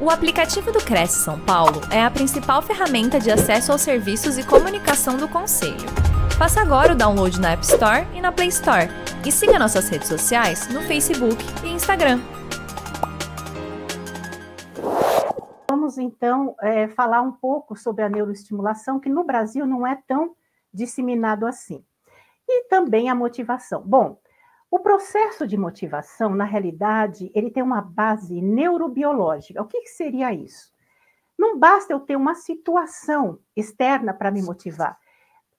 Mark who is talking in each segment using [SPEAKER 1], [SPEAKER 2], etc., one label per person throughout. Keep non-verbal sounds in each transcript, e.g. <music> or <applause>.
[SPEAKER 1] O aplicativo do Cresce São Paulo é a principal ferramenta de acesso aos serviços e comunicação do Conselho. Faça agora o download na App Store e na Play Store. E siga nossas redes sociais no Facebook e Instagram.
[SPEAKER 2] Vamos então é, falar um pouco sobre a neuroestimulação, que no Brasil não é tão disseminado assim. E também a motivação. Bom, o processo de motivação, na realidade, ele tem uma base neurobiológica. O que, que seria isso? Não basta eu ter uma situação externa para me motivar.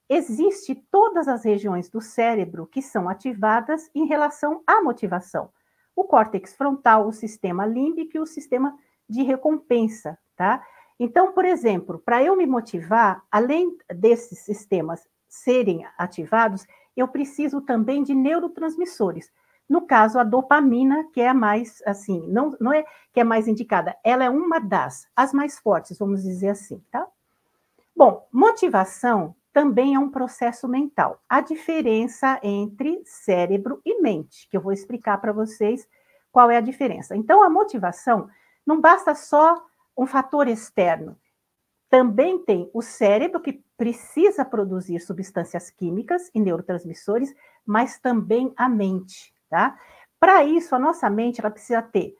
[SPEAKER 2] Existem todas as regiões do cérebro que são ativadas em relação à motivação. O córtex frontal, o sistema límbico e o sistema de recompensa, tá? Então, por exemplo, para eu me motivar, além desses sistemas serem ativados, eu preciso também de neurotransmissores. No caso, a dopamina, que é a mais, assim, não, não é que é mais indicada, ela é uma das, as mais fortes, vamos dizer assim, tá? Bom, motivação também é um processo mental. A diferença entre cérebro e mente, que eu vou explicar para vocês qual é a diferença. Então, a motivação não basta só um fator externo. Também tem o cérebro, que precisa produzir substâncias químicas e neurotransmissores, mas também a mente, tá? Para isso, a nossa mente ela precisa ter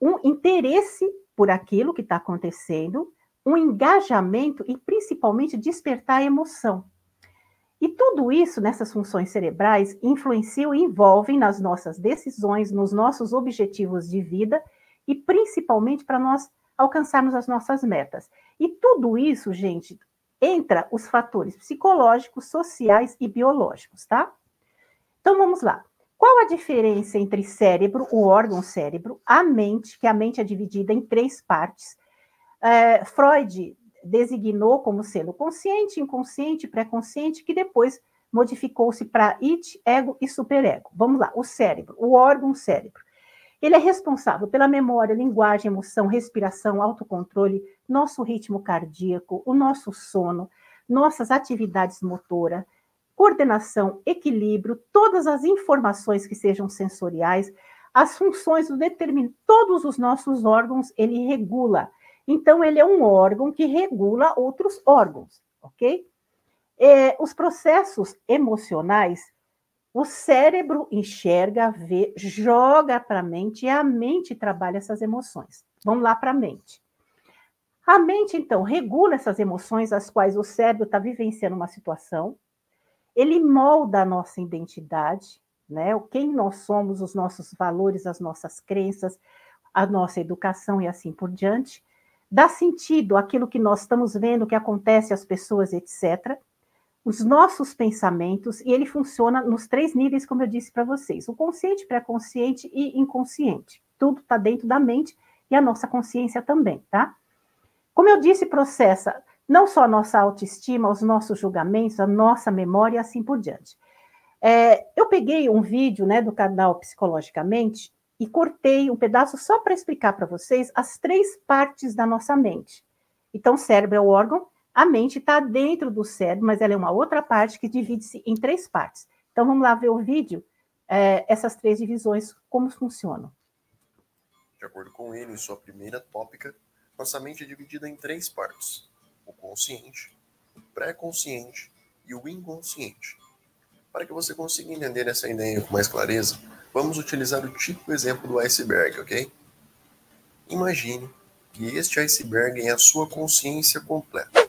[SPEAKER 2] um interesse por aquilo que está acontecendo, um engajamento e principalmente despertar a emoção. E tudo isso nessas funções cerebrais influenciam e envolvem nas nossas decisões, nos nossos objetivos de vida e principalmente para nós alcançarmos as nossas metas. E tudo isso, gente, entra os fatores psicológicos, sociais e biológicos, tá? Então vamos lá. Qual a diferença entre cérebro, o órgão cérebro, a mente, que a mente é dividida em três partes? É, Freud designou como sendo consciente, inconsciente, pré-consciente, que depois modificou-se para it, ego e superego. Vamos lá, o cérebro, o órgão cérebro. Ele é responsável pela memória, linguagem, emoção, respiração, autocontrole, nosso ritmo cardíaco, o nosso sono, nossas atividades motoras, coordenação, equilíbrio, todas as informações que sejam sensoriais, as funções do determin... todos os nossos órgãos ele regula. Então ele é um órgão que regula outros órgãos, ok? É, os processos emocionais o cérebro enxerga, vê, joga para a mente e a mente trabalha essas emoções. Vamos lá para a mente. A mente, então, regula essas emoções, as quais o cérebro está vivenciando uma situação, ele molda a nossa identidade, né? Quem nós somos, os nossos valores, as nossas crenças, a nossa educação e assim por diante, dá sentido àquilo que nós estamos vendo, que acontece às pessoas, etc os nossos pensamentos, e ele funciona nos três níveis, como eu disse para vocês: o consciente, pré-consciente e inconsciente. Tudo está dentro da mente e a nossa consciência também, tá? Como eu disse, processa não só a nossa autoestima, os nossos julgamentos, a nossa memória e assim por diante. É, eu peguei um vídeo né, do canal Psicologicamente e cortei um pedaço só para explicar para vocês as três partes da nossa mente. Então, o cérebro é o órgão, a mente está dentro do cérebro, mas ela é uma outra parte que divide-se em três partes. Então vamos lá ver o vídeo, é, essas três divisões, como funcionam.
[SPEAKER 3] De acordo com ele, em sua primeira tópica, nossa mente é dividida em três partes: o consciente, o pré-consciente e o inconsciente. Para que você consiga entender essa ideia com mais clareza, vamos utilizar o típico exemplo do iceberg, ok? Imagine que este iceberg é a sua consciência completa.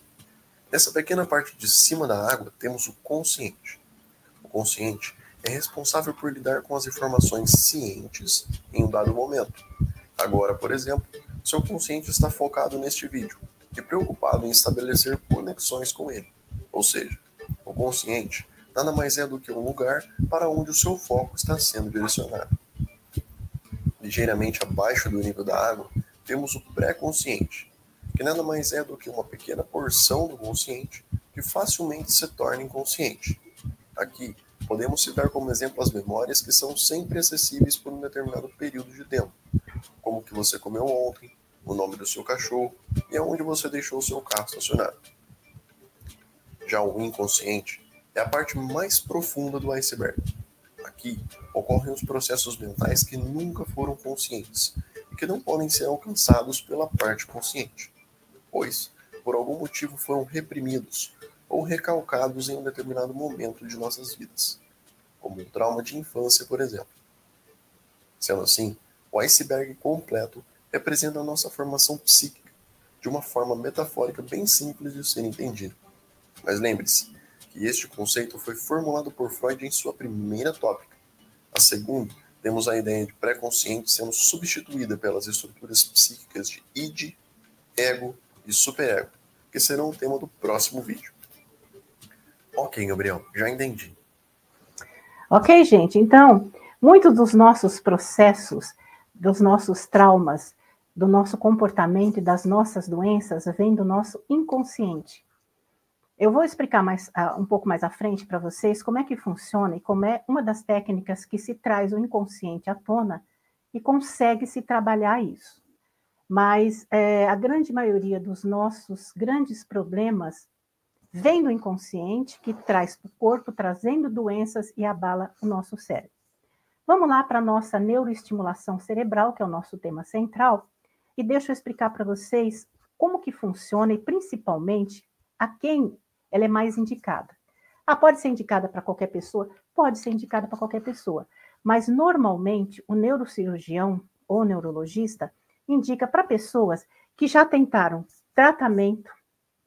[SPEAKER 3] Nessa pequena parte de cima da água, temos o consciente. O consciente é responsável por lidar com as informações cientes em um dado momento. Agora, por exemplo, seu consciente está focado neste vídeo e preocupado em estabelecer conexões com ele. Ou seja, o consciente nada mais é do que um lugar para onde o seu foco está sendo direcionado. Ligeiramente abaixo do nível da água, temos o pré-consciente, que nada mais é do que uma pequena porção do consciente que facilmente se torna inconsciente. Aqui, podemos citar como exemplo as memórias que são sempre acessíveis por um determinado período de tempo, como o que você comeu ontem, o nome do seu cachorro e aonde você deixou o seu carro estacionado. Já o inconsciente é a parte mais profunda do iceberg. Aqui ocorrem os processos mentais que nunca foram conscientes que não podem ser alcançados pela parte consciente, pois, por algum motivo, foram reprimidos ou recalcados em um determinado momento de nossas vidas, como um trauma de infância, por exemplo. Sendo assim, o iceberg completo representa a nossa formação psíquica, de uma forma metafórica bem simples de ser entendida. Mas lembre-se que este conceito foi formulado por Freud em sua primeira tópica. A segunda, temos a ideia de pré-consciente sendo substituída pelas estruturas psíquicas de id, ego e superego, que serão o tema do próximo vídeo. Ok, Gabriel, já entendi.
[SPEAKER 2] Ok, gente. Então, muitos dos nossos processos, dos nossos traumas, do nosso comportamento e das nossas doenças vêm do nosso inconsciente. Eu vou explicar mais uh, um pouco mais à frente para vocês como é que funciona e como é uma das técnicas que se traz o inconsciente à tona e consegue se trabalhar isso. Mas é, a grande maioria dos nossos grandes problemas vem do inconsciente, que traz para o corpo, trazendo doenças e abala o nosso cérebro. Vamos lá para a nossa neuroestimulação cerebral, que é o nosso tema central, e deixa eu explicar para vocês como que funciona e principalmente a quem ela é mais indicada. Ah, pode ser indicada para qualquer pessoa? Pode ser indicada para qualquer pessoa, mas normalmente o neurocirurgião ou neurologista indica para pessoas que já tentaram tratamento,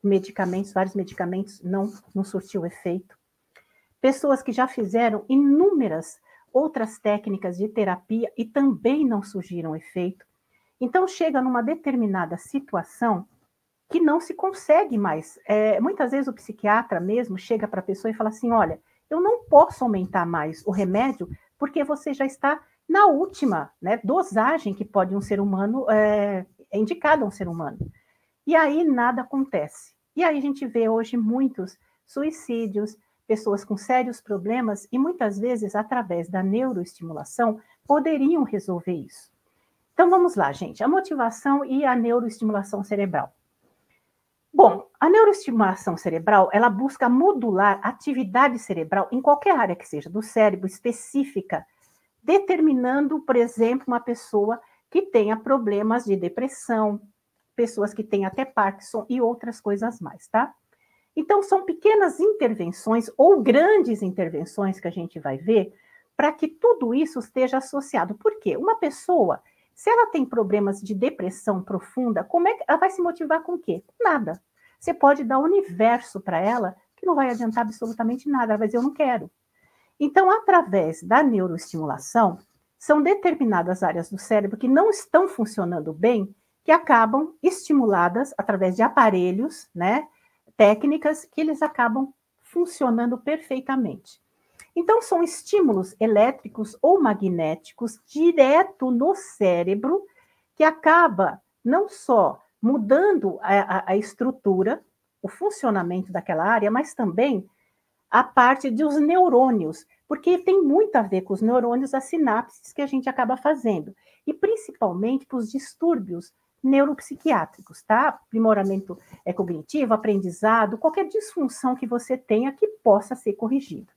[SPEAKER 2] medicamentos, vários medicamentos, não, não surtiu efeito. Pessoas que já fizeram inúmeras outras técnicas de terapia e também não surgiram efeito. Então, chega numa determinada situação que não se consegue mais. É, muitas vezes o psiquiatra mesmo chega para a pessoa e fala assim: olha, eu não posso aumentar mais o remédio porque você já está na última né, dosagem que pode um ser humano, é, é indicado a um ser humano. E aí nada acontece. E aí a gente vê hoje muitos suicídios, pessoas com sérios problemas, e muitas vezes, através da neuroestimulação, poderiam resolver isso. Então vamos lá, gente. A motivação e a neuroestimulação cerebral. Bom, a neuroestimulação cerebral, ela busca modular atividade cerebral em qualquer área que seja do cérebro específica, determinando, por exemplo, uma pessoa que tenha problemas de depressão, pessoas que têm até Parkinson e outras coisas mais, tá? Então, são pequenas intervenções ou grandes intervenções que a gente vai ver para que tudo isso esteja associado. Por quê? Uma pessoa, se ela tem problemas de depressão profunda, como é que ela vai se motivar com o quê? Nada. Você pode dar o universo para ela que não vai adiantar absolutamente nada. Ela vai dizer, eu não quero. Então, através da neuroestimulação, são determinadas áreas do cérebro que não estão funcionando bem que acabam estimuladas através de aparelhos, né, técnicas que eles acabam funcionando perfeitamente. Então, são estímulos elétricos ou magnéticos direto no cérebro que acaba não só mudando a, a, a estrutura, o funcionamento daquela área, mas também a parte dos neurônios, porque tem muito a ver com os neurônios, as sinapses que a gente acaba fazendo, e principalmente para os distúrbios neuropsiquiátricos, tá? Aprimoramento é, cognitivo, aprendizado, qualquer disfunção que você tenha que possa ser corrigida.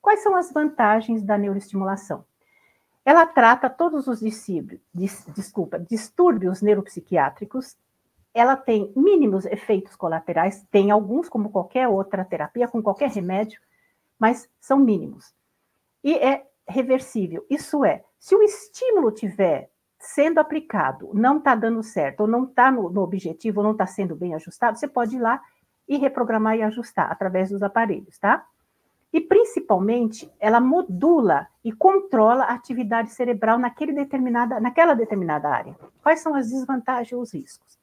[SPEAKER 2] Quais são as vantagens da neuroestimulação? Ela trata todos os desculpa, distúrbios neuropsiquiátricos, ela tem mínimos efeitos colaterais, tem alguns, como qualquer outra terapia, com qualquer remédio, mas são mínimos. E é reversível, isso é, se o estímulo tiver sendo aplicado, não está dando certo, ou não está no, no, objetivo, ou não está sendo bem ajustado, você pode ir lá e reprogramar e ajustar através dos aparelhos, tá? E principalmente, ela modula e controla a atividade cerebral naquele determinada, naquela determinada área. Quais são as desvantagens e os riscos?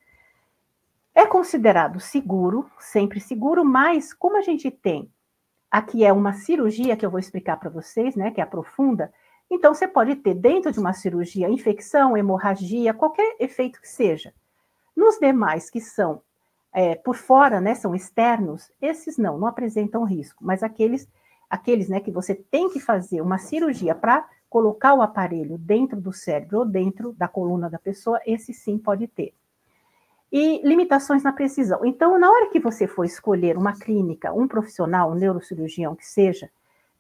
[SPEAKER 2] É considerado seguro, sempre seguro, mas como a gente tem aqui é uma cirurgia que eu vou explicar para vocês, né, que é a profunda, então, você pode ter dentro de uma cirurgia infecção, hemorragia, qualquer efeito que seja. Nos demais que são é, por fora, né, são externos, esses não, não apresentam risco, mas aqueles, aqueles né, que você tem que fazer uma cirurgia para colocar o aparelho dentro do cérebro ou dentro da coluna da pessoa, esse sim pode ter. E limitações na precisão. Então, na hora que você for escolher uma clínica, um profissional, um neurocirurgião que seja,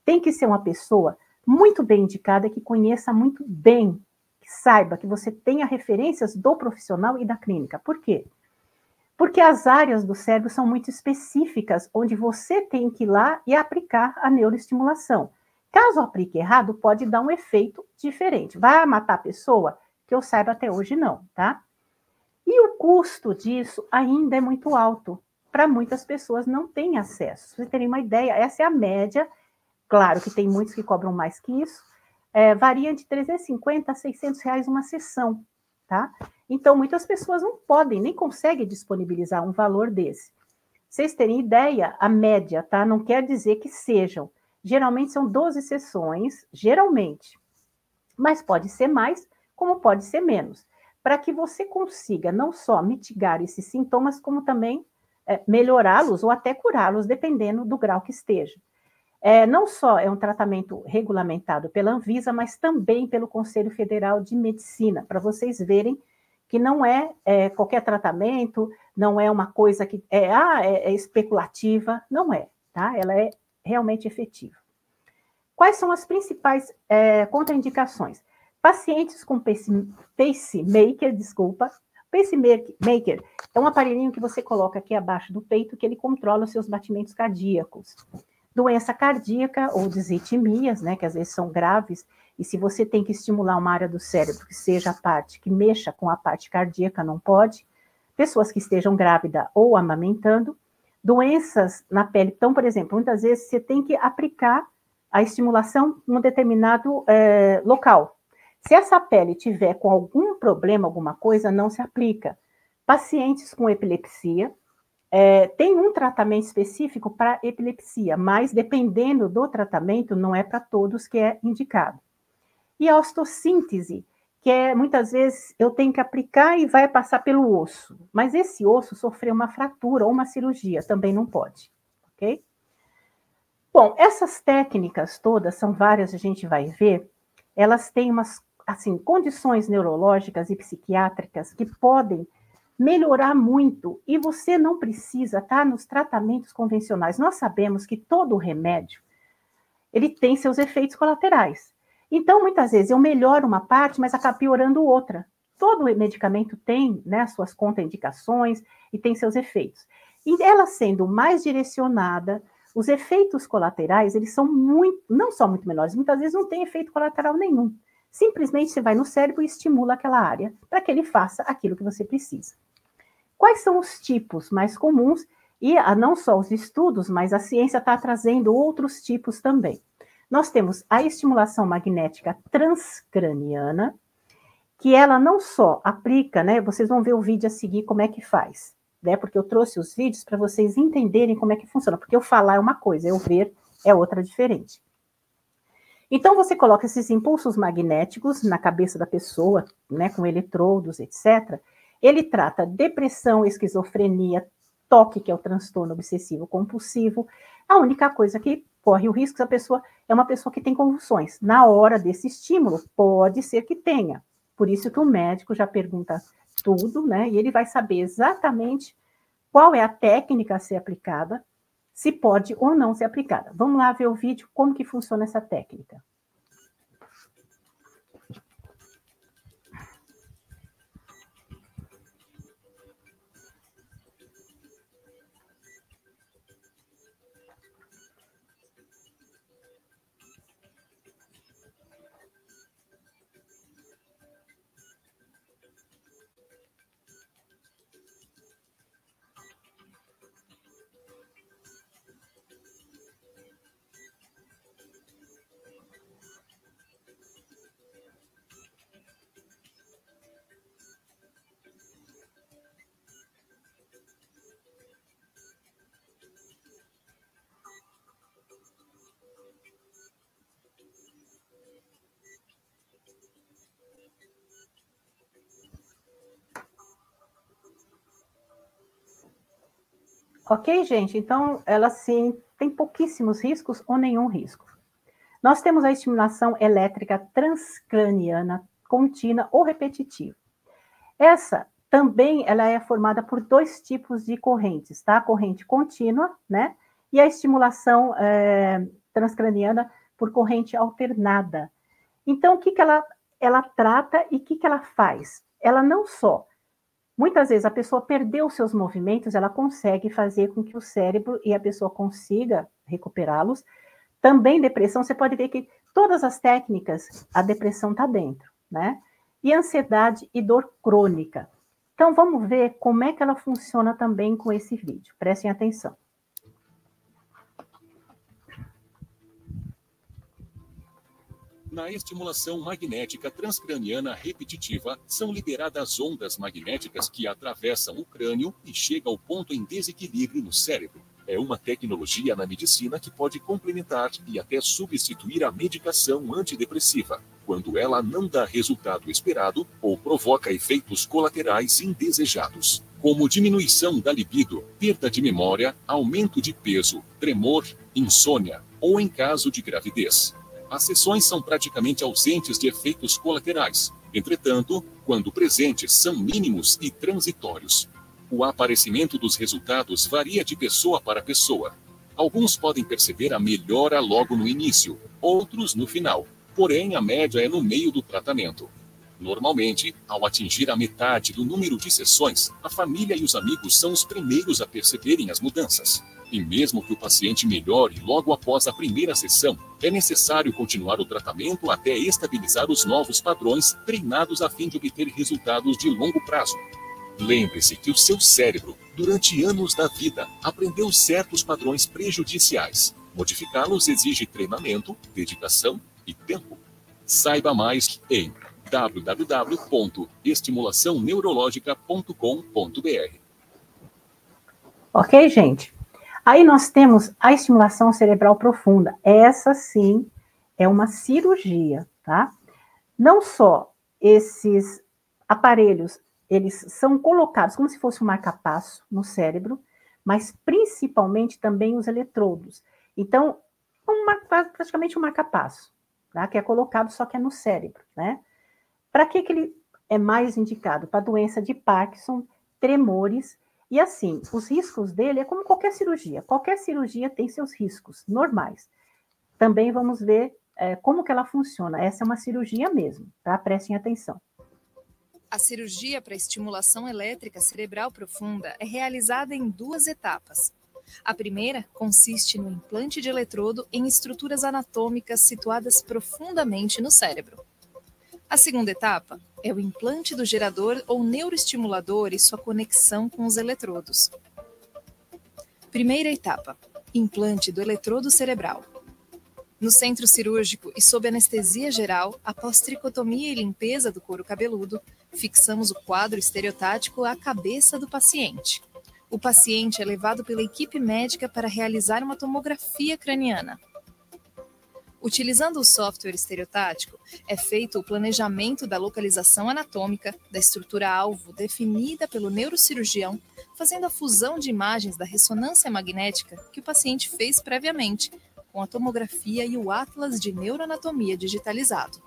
[SPEAKER 2] tem que ser uma pessoa muito bem indicada, que conheça muito bem, que saiba que você tenha referências do profissional e da clínica. Por quê? Porque as áreas do cérebro são muito específicas, onde você tem que ir lá e aplicar a neuroestimulação. Caso aplique errado, pode dar um efeito diferente. Vai matar a pessoa? Que eu saiba até hoje não, tá? E o custo disso ainda é muito alto. Para muitas pessoas não tem acesso. Vocês terem uma ideia, essa é a média. Claro que tem muitos que cobram mais que isso. É, varia de 350 a 600 reais uma sessão, tá? Então, muitas pessoas não podem, nem conseguem disponibilizar um valor desse. Vocês terem ideia, a média, tá? Não quer dizer que sejam. Geralmente são 12 sessões, geralmente. Mas pode ser mais, como pode ser menos. Para que você consiga não só mitigar esses sintomas, como também é, melhorá-los ou até curá-los, dependendo do grau que esteja. É, não só é um tratamento regulamentado pela Anvisa, mas também pelo Conselho Federal de Medicina, para vocês verem que não é, é, qualquer tratamento, não é uma coisa que é, ah, é, é especulativa, não é, tá? Ela é realmente efetiva. Quais são as principais é, contraindicações? Pacientes com pacemaker, desculpa, pacemaker é um aparelhinho que você coloca aqui abaixo do peito que ele controla os seus batimentos cardíacos. Doença cardíaca ou desitmias, né, que às vezes são graves, e se você tem que estimular uma área do cérebro que seja a parte que mexa com a parte cardíaca, não pode. Pessoas que estejam grávidas ou amamentando. Doenças na pele. Então, por exemplo, muitas vezes você tem que aplicar a estimulação em um determinado é, local. Se essa pele tiver com algum problema, alguma coisa, não se aplica. Pacientes com epilepsia, é, tem um tratamento específico para epilepsia, mas dependendo do tratamento, não é para todos que é indicado. E a osteossíntese, que é muitas vezes eu tenho que aplicar e vai passar pelo osso, mas esse osso sofreu uma fratura ou uma cirurgia, também não pode, ok? Bom, essas técnicas todas, são várias, a gente vai ver, elas têm umas, assim, condições neurológicas e psiquiátricas que podem melhorar muito e você não precisa estar tá, nos tratamentos convencionais. Nós sabemos que todo remédio ele tem seus efeitos colaterais. Então, muitas vezes, eu melhoro uma parte, mas acabo piorando outra. Todo medicamento tem né, suas contraindicações e tem seus efeitos. E ela sendo mais direcionada, os efeitos colaterais, eles são muito, não só muito menores, muitas vezes não tem efeito colateral nenhum. Simplesmente você vai no cérebro e estimula aquela área para que ele faça aquilo que você precisa. Quais são os tipos mais comuns? E ah, não só os estudos, mas a ciência está trazendo outros tipos também. Nós temos a estimulação magnética transcraniana, que ela não só aplica, né? Vocês vão ver o vídeo a seguir como é que faz, né? Porque eu trouxe os vídeos para vocês entenderem como é que funciona. Porque eu falar é uma coisa, eu ver é outra diferente. Então você coloca esses impulsos magnéticos na cabeça da pessoa, né, com eletrodos, etc. Ele trata depressão, esquizofrenia, toque, que é o transtorno obsessivo compulsivo. A única coisa que corre o risco se a pessoa é uma pessoa que tem convulsões. Na hora desse estímulo, pode ser que tenha. Por isso que o médico já pergunta tudo, né? E ele vai saber exatamente qual é a técnica a ser aplicada, se pode ou não ser aplicada. Vamos lá ver o vídeo como que funciona essa técnica. Ok, gente? Então, ela sim tem pouquíssimos riscos ou nenhum risco. Nós temos a estimulação elétrica transcraniana contínua ou repetitiva. Essa também ela é formada por dois tipos de correntes, tá? A corrente contínua, né? E a estimulação é, transcraniana por corrente alternada. Então, o que, que ela ela trata e o que, que ela faz? Ela não só Muitas vezes a pessoa perdeu seus movimentos, ela consegue fazer com que o cérebro e a pessoa consiga recuperá-los. Também depressão, você pode ver que todas as técnicas, a depressão está dentro, né? E ansiedade e dor crônica. Então vamos ver como é que ela funciona também com esse vídeo. Prestem atenção.
[SPEAKER 4] Na estimulação magnética transcraniana repetitiva, são liberadas ondas magnéticas que atravessam o crânio e chegam ao ponto em desequilíbrio no cérebro. É uma tecnologia na medicina que pode complementar e até substituir a medicação antidepressiva, quando ela não dá resultado esperado ou provoca efeitos colaterais indesejados, como diminuição da libido, perda de memória, aumento de peso, tremor, insônia ou em caso de gravidez. As sessões são praticamente ausentes de efeitos colaterais. Entretanto, quando presentes, são mínimos e transitórios. O aparecimento dos resultados varia de pessoa para pessoa. Alguns podem perceber a melhora logo no início, outros no final. Porém, a média é no meio do tratamento. Normalmente, ao atingir a metade do número de sessões, a família e os amigos são os primeiros a perceberem as mudanças. E mesmo que o paciente melhore logo após a primeira sessão, é necessário continuar o tratamento até estabilizar os novos padrões treinados a fim de obter resultados de longo prazo. Lembre-se que o seu cérebro, durante anos da vida, aprendeu certos padrões prejudiciais. Modificá-los exige treinamento, dedicação e tempo. Saiba mais em www.estimulaçãoneurologica.com.br.
[SPEAKER 2] Ok, gente? Aí nós temos a estimulação cerebral profunda. Essa sim é uma cirurgia, tá? Não só esses aparelhos, eles são colocados como se fosse um marcapasso no cérebro, mas principalmente também os eletrodos. Então, um, praticamente um marcapasso, tá? que é colocado só que é no cérebro, né? Para que, que ele é mais indicado? Para doença de Parkinson, tremores e assim, os riscos dele é como qualquer cirurgia. Qualquer cirurgia tem seus riscos normais. Também vamos ver é, como que ela funciona. Essa é uma cirurgia mesmo, tá? Prestem atenção.
[SPEAKER 1] A cirurgia para estimulação elétrica cerebral profunda é realizada em duas etapas. A primeira consiste no implante de eletrodo em estruturas anatômicas situadas profundamente no cérebro. A segunda etapa é o implante do gerador ou neuroestimulador e sua conexão com os eletrodos. Primeira etapa: implante do eletrodo cerebral. No centro cirúrgico e sob anestesia geral, após tricotomia e limpeza do couro cabeludo, fixamos o quadro estereotático à cabeça do paciente. O paciente é levado pela equipe médica para realizar uma tomografia craniana. Utilizando o software estereotático, é feito o planejamento da localização anatômica da estrutura-alvo definida pelo neurocirurgião, fazendo a fusão de imagens da ressonância magnética que o paciente fez previamente, com a tomografia e o atlas de neuroanatomia digitalizado.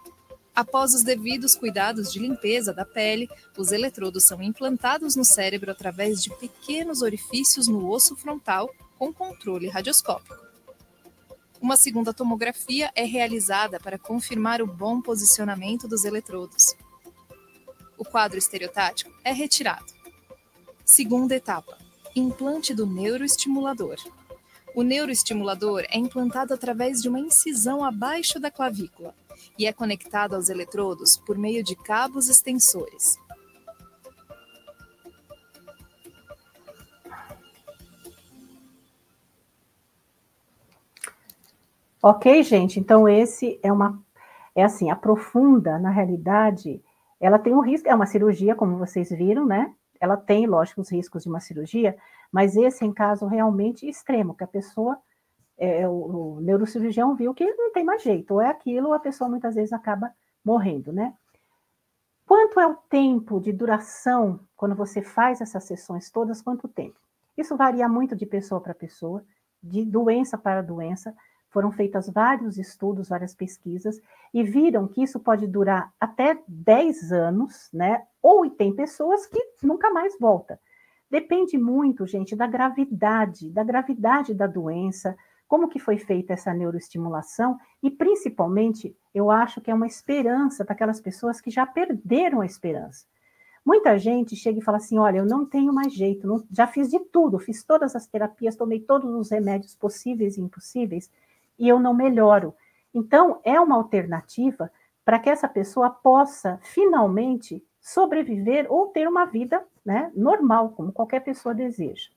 [SPEAKER 1] Após os devidos cuidados de limpeza da pele, os eletrodos são implantados no cérebro através de pequenos orifícios no osso frontal com controle radioscópico. Uma segunda tomografia é realizada para confirmar o bom posicionamento dos eletrodos. O quadro estereotático é retirado. Segunda etapa: implante do neuroestimulador. O neuroestimulador é implantado através de uma incisão abaixo da clavícula e é conectado aos eletrodos por meio de cabos extensores.
[SPEAKER 2] Ok, gente? Então, esse é uma. É assim, a profunda, na realidade, ela tem um risco, é uma cirurgia, como vocês viram, né? Ela tem, lógico, os riscos de uma cirurgia, mas esse é em caso realmente extremo, que a pessoa, é, o, o neurocirurgião viu que não tem mais jeito, ou é aquilo, ou a pessoa muitas vezes acaba morrendo, né? Quanto é o tempo de duração quando você faz essas sessões todas? Quanto tempo? Isso varia muito de pessoa para pessoa, de doença para doença. Foram feitos vários estudos, várias pesquisas, e viram que isso pode durar até 10 anos, né? Ou tem pessoas que nunca mais volta. Depende muito, gente, da gravidade, da gravidade da doença, como que foi feita essa neuroestimulação e principalmente eu acho que é uma esperança para aquelas pessoas que já perderam a esperança. Muita gente chega e fala assim: olha, eu não tenho mais jeito, não, já fiz de tudo, fiz todas as terapias, tomei todos os remédios possíveis e impossíveis e eu não melhoro. Então, é uma alternativa para que essa pessoa possa finalmente sobreviver ou ter uma vida né, normal, como qualquer pessoa deseja.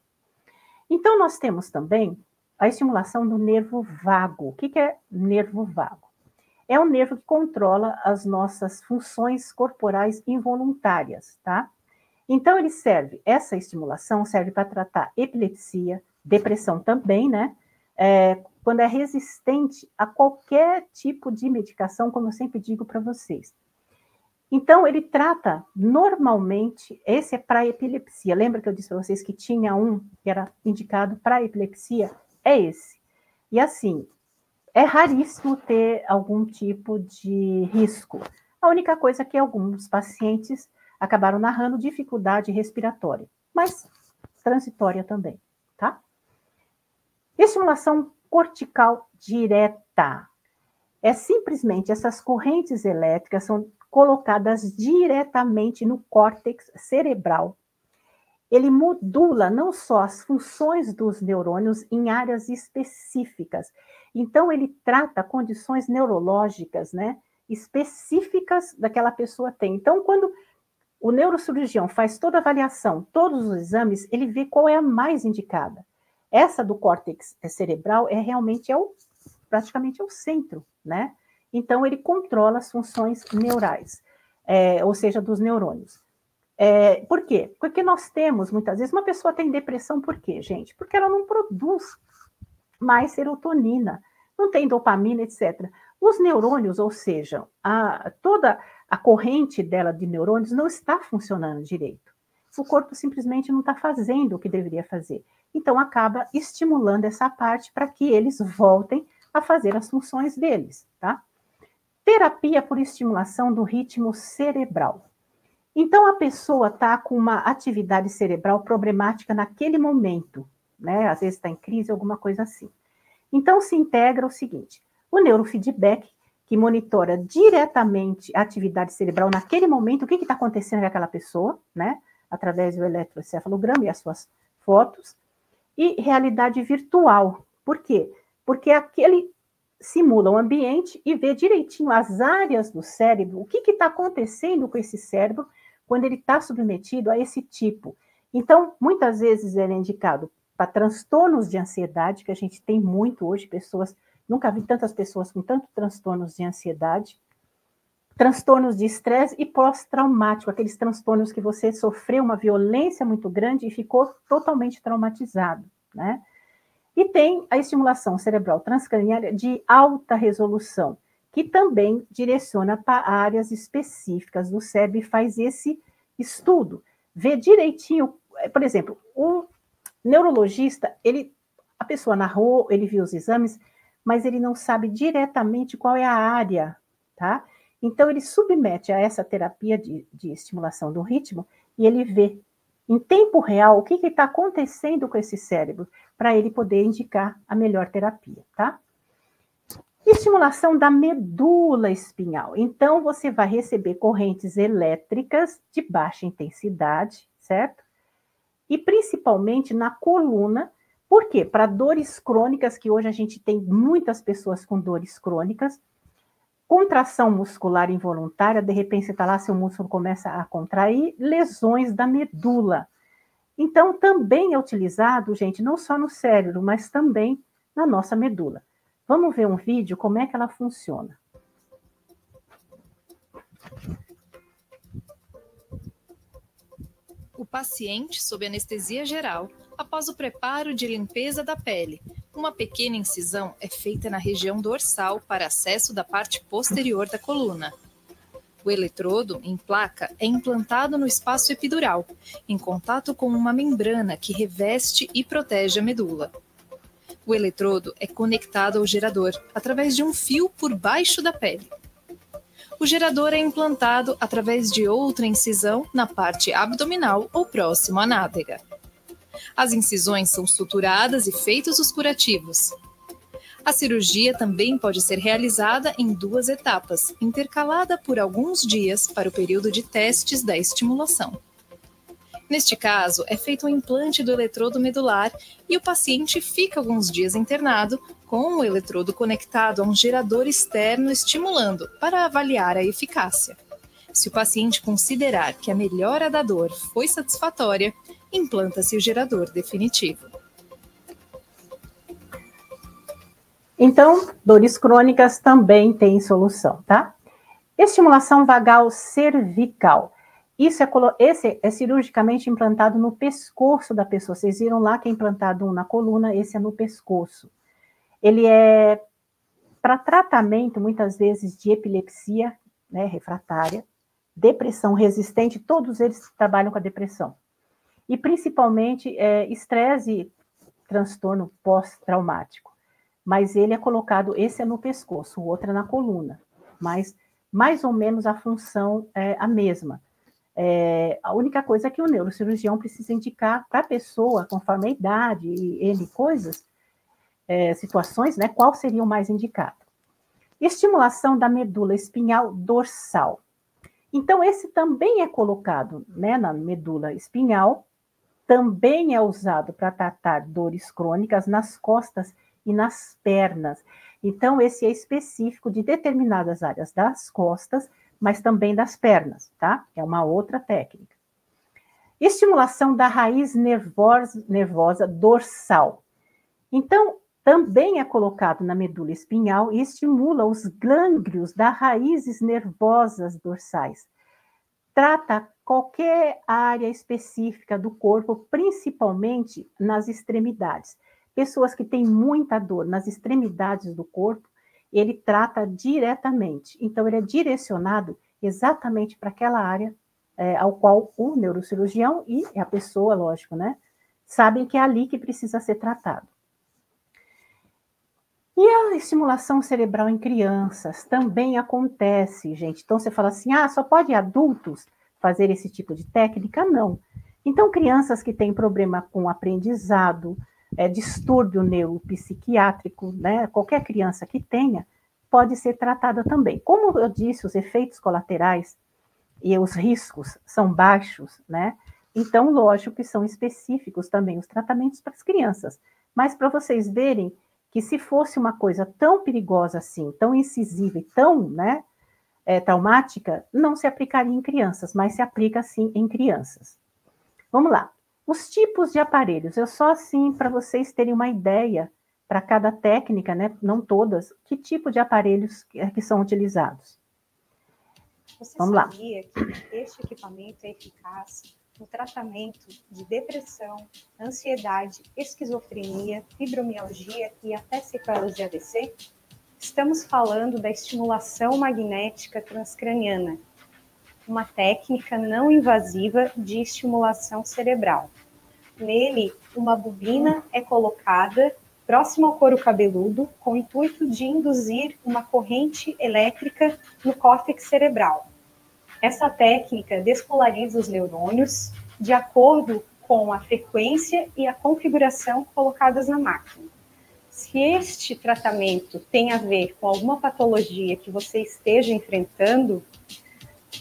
[SPEAKER 2] Então, nós temos também a estimulação do nervo vago. O que é nervo vago? É o nervo que controla as nossas funções corporais involuntárias, tá? Então, ele serve, essa estimulação serve para tratar epilepsia, depressão também, né? É, quando é resistente a qualquer tipo de medicação, como eu sempre digo para vocês. Então, ele trata normalmente, esse é para epilepsia. Lembra que eu disse para vocês que tinha um que era indicado para epilepsia? É esse. E assim, é raríssimo ter algum tipo de risco. A única coisa é que alguns pacientes acabaram narrando dificuldade respiratória, mas transitória também? Estimulação cortical direta. É simplesmente essas correntes elétricas são colocadas diretamente no córtex cerebral. Ele modula não só as funções dos neurônios em áreas específicas. Então, ele trata condições neurológicas, né, específicas daquela pessoa tem. Então, quando o neurocirurgião faz toda a avaliação, todos os exames, ele vê qual é a mais indicada. Essa do córtex cerebral é realmente é o, praticamente é o centro, né? Então, ele controla as funções neurais, é, ou seja, dos neurônios. É, por quê? Porque nós temos, muitas vezes, uma pessoa tem depressão por quê, gente? Porque ela não produz mais serotonina, não tem dopamina, etc. Os neurônios, ou seja, a, toda a corrente dela de neurônios não está funcionando direito. O corpo simplesmente não está fazendo o que deveria fazer. Então, acaba estimulando essa parte para que eles voltem a fazer as funções deles, tá? Terapia por estimulação do ritmo cerebral. Então, a pessoa está com uma atividade cerebral problemática naquele momento, né? Às vezes está em crise, alguma coisa assim. Então, se integra o seguinte: o neurofeedback, que monitora diretamente a atividade cerebral naquele momento, o que está acontecendo com aquela pessoa, né? Através do eletroencefalograma e as suas fotos, e realidade virtual. Por quê? Porque aquele simula o ambiente e vê direitinho as áreas do cérebro, o que está acontecendo com esse cérebro quando ele está submetido a esse tipo. Então, muitas vezes ele é indicado para transtornos de ansiedade, que a gente tem muito hoje, pessoas, nunca vi tantas pessoas com tantos transtornos de ansiedade, transtornos de estresse e pós-traumático, aqueles transtornos que você sofreu uma violência muito grande e ficou totalmente traumatizado, né? E tem a estimulação cerebral transcraniana de alta resolução, que também direciona para áreas específicas do cérebro e faz esse estudo. Vê direitinho, por exemplo, o neurologista, ele, a pessoa narrou, ele viu os exames, mas ele não sabe diretamente qual é a área, tá? Então, ele submete a essa terapia de, de estimulação do ritmo e ele vê em tempo real o que está acontecendo com esse cérebro, para ele poder indicar a melhor terapia, tá? Estimulação da medula espinhal. Então, você vai receber correntes elétricas de baixa intensidade, certo? E principalmente na coluna. Por quê? Para dores crônicas, que hoje a gente tem muitas pessoas com dores crônicas, contração muscular involuntária, de repente você está lá, seu músculo começa a contrair, lesões da medula. Então, também é utilizado, gente, não só no cérebro, mas também na nossa medula. Vamos ver um vídeo como é que ela funciona.
[SPEAKER 1] O paciente sob anestesia geral, após o preparo de limpeza da pele, uma pequena incisão é feita na região dorsal para acesso da parte posterior da coluna. O eletrodo, em placa, é implantado no espaço epidural, em contato com uma membrana que reveste e protege a medula. O eletrodo é conectado ao gerador através de um fio por baixo da pele. O gerador é implantado através de outra incisão na parte abdominal ou próximo à nádega. As incisões são suturadas e feitos os curativos. A cirurgia também pode ser realizada em duas etapas, intercalada por alguns dias para o período de testes da estimulação. Neste caso, é feito um implante do eletrodo medular e o paciente fica alguns dias internado com o eletrodo conectado a um gerador externo estimulando para avaliar a eficácia. Se o paciente considerar que a melhora da dor foi satisfatória, implanta-se o gerador definitivo.
[SPEAKER 2] Então, dores crônicas também têm solução, tá? Estimulação vagal cervical. Isso é, esse é cirurgicamente implantado no pescoço da pessoa. Vocês viram lá que é implantado um na coluna, esse é no pescoço. Ele é para tratamento, muitas vezes, de epilepsia né, refratária, depressão resistente, todos eles trabalham com a depressão. E principalmente é, estresse transtorno pós-traumático. Mas ele é colocado, esse é no pescoço, o outro é na coluna. Mas mais ou menos a função é a mesma. É, a única coisa é que o neurocirurgião precisa indicar para a pessoa, conforme a idade e N coisas, é, situações, né, qual seria o mais indicado. Estimulação da medula espinhal dorsal. Então, esse também é colocado né, na medula espinhal, também é usado para tratar dores crônicas nas costas e nas pernas. Então, esse é específico de determinadas áreas das costas, mas também das pernas, tá? É uma outra técnica. Estimulação da raiz nervosa, nervosa dorsal. Então, também é colocado na medula espinhal e estimula os gânglios das raízes nervosas dorsais. Trata qualquer área específica do corpo, principalmente nas extremidades. Pessoas que têm muita dor nas extremidades do corpo, ele trata diretamente. Então, ele é direcionado exatamente para aquela área é, ao qual o neurocirurgião e a pessoa, lógico, né, sabem que é ali que precisa ser tratado. E a estimulação cerebral em crianças também acontece, gente. Então você fala assim: ah, só pode adultos fazer esse tipo de técnica? Não. Então, crianças que têm problema com aprendizado, é, distúrbio neuropsiquiátrico, né? Qualquer criança que tenha, pode ser tratada também. Como eu disse, os efeitos colaterais e os riscos são baixos, né? Então, lógico que são específicos também os tratamentos para as crianças. Mas para vocês verem que se fosse uma coisa tão perigosa assim, tão incisiva e tão né, é, traumática, não se aplicaria em crianças, mas se aplica sim em crianças. Vamos lá. Os tipos de aparelhos, eu só assim para vocês terem uma ideia para cada técnica, né, não todas, que tipo de aparelhos que, que são utilizados.
[SPEAKER 5] Você Vamos sabia lá. que este equipamento é eficaz no tratamento de depressão, ansiedade, esquizofrenia, fibromialgia e até sequelas de AVC? Estamos falando da estimulação magnética transcraniana, uma técnica não invasiva de estimulação cerebral. Nele, uma bobina é colocada próximo ao couro cabeludo com o intuito de induzir uma corrente elétrica no córtex cerebral, essa técnica despolariza os neurônios de acordo com a frequência e a configuração colocadas na máquina. Se este tratamento tem a ver com alguma patologia que você esteja enfrentando,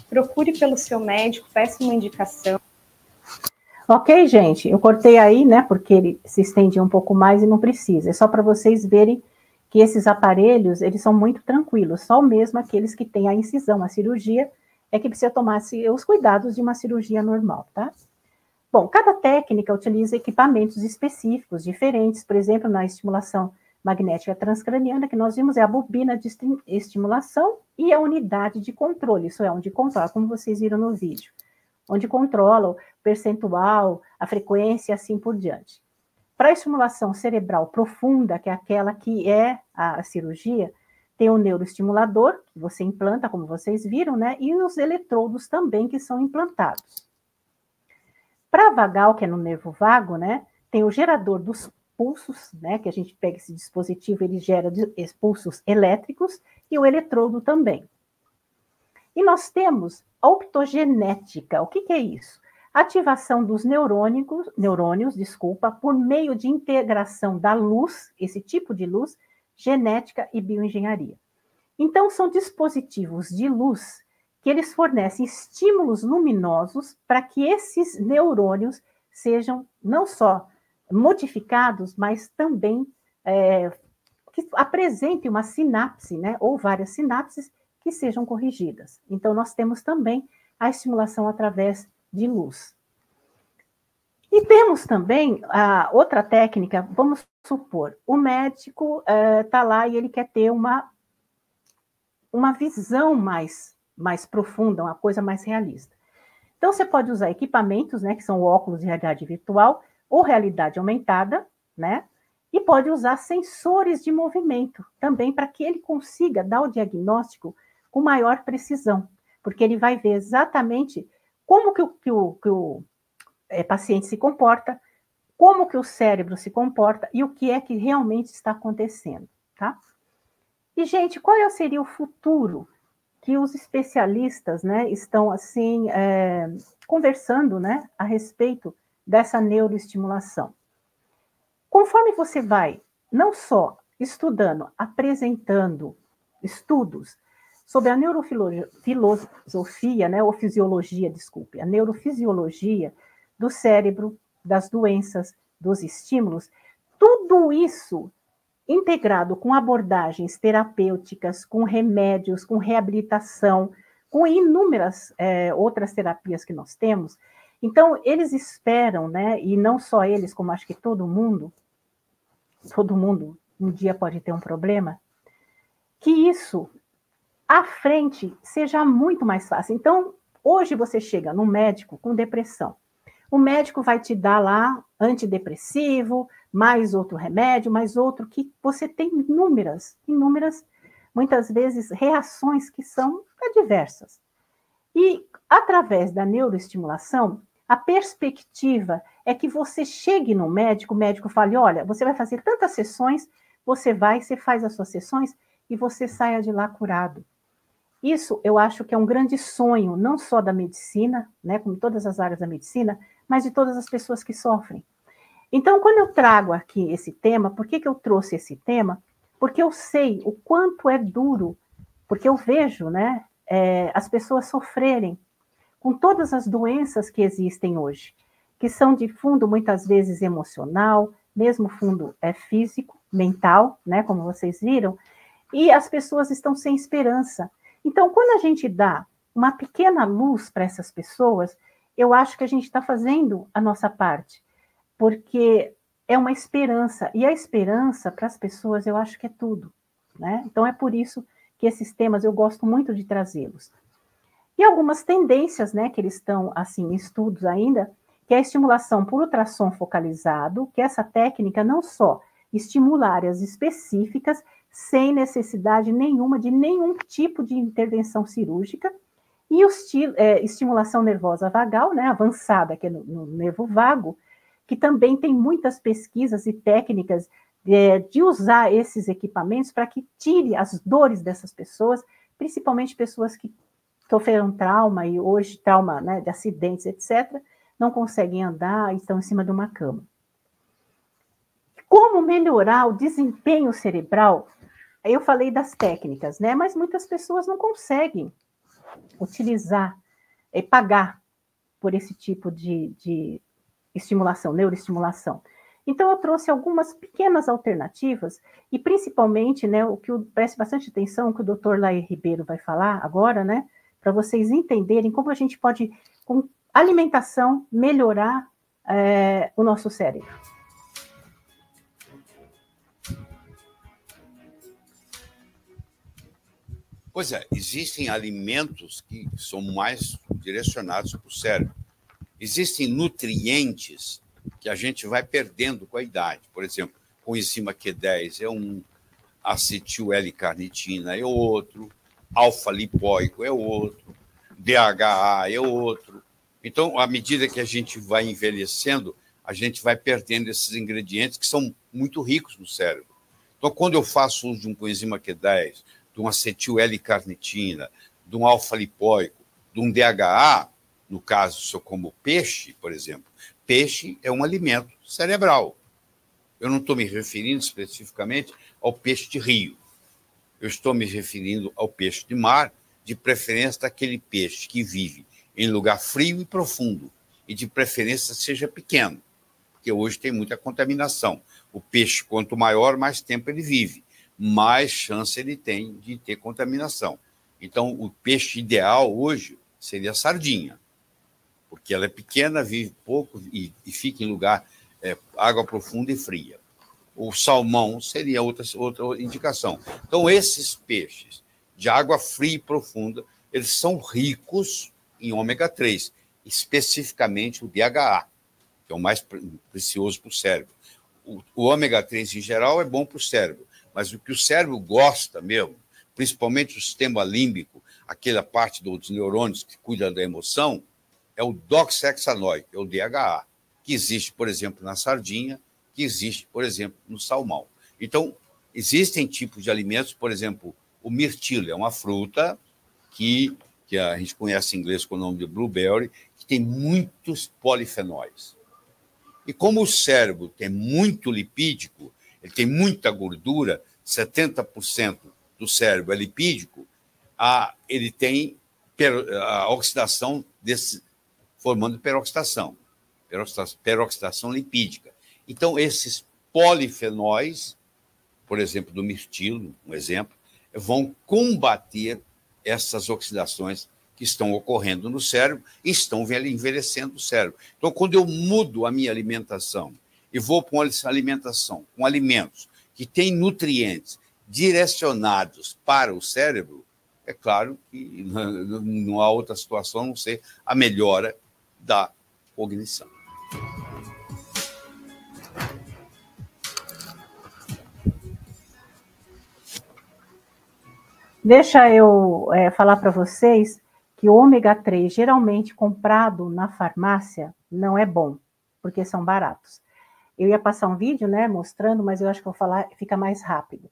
[SPEAKER 5] procure pelo seu médico, peça uma indicação.
[SPEAKER 2] Ok, gente, eu cortei aí, né, porque ele se estende um pouco mais e não precisa. É só para vocês verem que esses aparelhos, eles são muito tranquilos, só mesmo aqueles que têm a incisão, a cirurgia, é que precisa tomar os cuidados de uma cirurgia normal, tá? Bom, cada técnica utiliza equipamentos específicos, diferentes, por exemplo, na estimulação magnética transcraniana, que nós vimos é a bobina de estimulação e a unidade de controle, isso é, onde controla, como vocês viram no vídeo, onde controla o percentual, a frequência e assim por diante. Para a estimulação cerebral profunda, que é aquela que é a cirurgia, tem o neuroestimulador, que você implanta, como vocês viram, né? E os eletrodos também que são implantados. Para vagal, que é no nervo vago, né? Tem o gerador dos pulsos, né? Que a gente pega esse dispositivo, ele gera pulsos elétricos e o eletrodo também. E nós temos a optogenética. O que, que é isso? Ativação dos neurônicos, neurônios, desculpa, por meio de integração da luz, esse tipo de luz, genética e bioengenharia. Então, são dispositivos de luz que eles fornecem estímulos luminosos para que esses neurônios sejam não só modificados, mas também é, que apresentem uma sinapse, né, ou várias sinapses que sejam corrigidas. Então, nós temos também a estimulação através de luz. E temos também a outra técnica, vamos supor, o médico está é, lá e ele quer ter uma, uma visão mais, mais profunda, uma coisa mais realista. Então, você pode usar equipamentos, né, que são óculos de realidade virtual ou realidade aumentada, né, e pode usar sensores de movimento também para que ele consiga dar o diagnóstico com maior precisão, porque ele vai ver exatamente como que o, que o, que o é, paciente se comporta, como que o cérebro se comporta e o que é que realmente está acontecendo, tá? E, gente, qual é seria o futuro que os especialistas, né, estão, assim, é, conversando, né, a respeito dessa neuroestimulação? Conforme você vai, não só estudando, apresentando estudos sobre a neurofilosofia, né, ou fisiologia, desculpe, a neurofisiologia do cérebro, das doenças, dos estímulos, tudo isso integrado com abordagens terapêuticas, com remédios, com reabilitação, com inúmeras é, outras terapias que nós temos. Então, eles esperam, né, e não só eles, como acho que todo mundo, todo mundo um dia pode ter um problema, que isso à frente seja muito mais fácil. Então, hoje você chega no médico com depressão. O médico vai te dar lá antidepressivo, mais outro remédio, mais outro, que você tem inúmeras, inúmeras, muitas vezes, reações que são adversas. E através da neuroestimulação, a perspectiva é que você chegue no médico, o médico fale: olha, você vai fazer tantas sessões, você vai, você faz as suas sessões e você saia de lá curado. Isso eu acho que é um grande sonho, não só da medicina, né, como todas as áreas da medicina, mas de todas as pessoas que sofrem. Então, quando eu trago aqui esse tema, por que, que eu trouxe esse tema? Porque eu sei o quanto é duro, porque eu vejo né, é, as pessoas sofrerem com todas as doenças que existem hoje, que são de fundo muitas vezes emocional, mesmo fundo é físico, mental, né, como vocês viram, e as pessoas estão sem esperança. Então, quando a gente dá uma pequena luz para essas pessoas, eu acho que a gente está fazendo a nossa parte, porque é uma esperança, e a esperança para as pessoas eu acho que é tudo, né? Então é por isso que esses temas eu gosto muito de trazê-los. E algumas tendências, né, que eles estão assim em estudos ainda, que é a estimulação por ultrassom focalizado, que essa técnica não só estimula áreas específicas sem necessidade nenhuma de nenhum tipo de intervenção cirúrgica, e o é, estimulação nervosa vagal, né, avançada, que é no, no, nervo vago, que também tem muitas pesquisas e técnicas de, de usar esses equipamentos para que tire as dores dessas pessoas, principalmente pessoas que sofreram trauma e hoje trauma né, de acidentes, etc., não conseguem andar e estão em cima de uma cama. Como melhorar o desempenho cerebral? Eu falei das técnicas, né? Mas muitas pessoas não conseguem utilizar e pagar por esse tipo de, de estimulação, neuroestimulação. Então, eu trouxe algumas pequenas alternativas, e principalmente, né, o que preste bastante atenção, que o doutor Lair Ribeiro vai falar agora, né, para vocês entenderem como a gente pode, com alimentação, melhorar é, o nosso cérebro.
[SPEAKER 6] Pois é, existem alimentos que são mais direcionados para o cérebro. Existem nutrientes que a gente vai perdendo com a idade. Por exemplo, coenzima Q10 é um, acetil L-carnitina é outro, alfa-lipóico é outro, DHA é outro. Então, à medida que a gente vai envelhecendo, a gente vai perdendo esses ingredientes que são muito ricos no cérebro. Então, quando eu faço uso de um coenzima Q10, de um acetil L-carnitina, de um alfa-lipóico, de um DHA, no caso, se eu como peixe, por exemplo, peixe é um alimento cerebral. Eu não estou me referindo especificamente ao peixe de rio. Eu estou me referindo ao peixe de mar, de preferência daquele peixe que vive em lugar frio e profundo, e de preferência seja pequeno, porque hoje tem muita contaminação. O peixe, quanto maior, mais tempo ele vive, mais chance ele tem de ter contaminação. Então, o peixe ideal hoje seria a sardinha, porque ela é pequena, vive pouco e, e fica em lugar é, água profunda e fria. O salmão seria outra, outra indicação. Então, esses peixes de água fria e profunda, eles são ricos em ômega 3, especificamente o DHA, que é o mais precioso para o cérebro. O, ômega 3 em geral é bom para o cérebro, mas o que o cérebro gosta mesmo, principalmente o sistema límbico, aquela parte dos neurônios que cuida da emoção, é o doxexanoide, é o DHA, que existe, por exemplo, na sardinha, que existe, por exemplo, no salmão. Então, existem tipos de alimentos, por exemplo, o mirtilo é uma fruta que, que a gente conhece em inglês com o nome de blueberry, que tem muitos polifenóis. E como o cérebro tem muito lipídico, ele tem muita gordura, 70% do cérebro é lipídico, a, ele tem a oxidação desse, formando peroxidação, peroxidação, lipídica. Então, esses polifenóis, por exemplo, do mirtilo, um exemplo, vão combater essas oxidações que estão ocorrendo no cérebro e estão envelhecendo o cérebro. Então, quando eu mudo a minha alimentação e vou para uma alimentação com alimentos que têm nutrientes direcionados para o cérebro, é claro que <laughs> não há outra situação a não ser a melhora da cognição.
[SPEAKER 2] Deixa eu é, falar para vocês que o ômega 3, geralmente comprado na farmácia, não é bom, porque são baratos. Eu ia passar um vídeo, né, mostrando, mas eu acho que vou falar, fica mais rápido.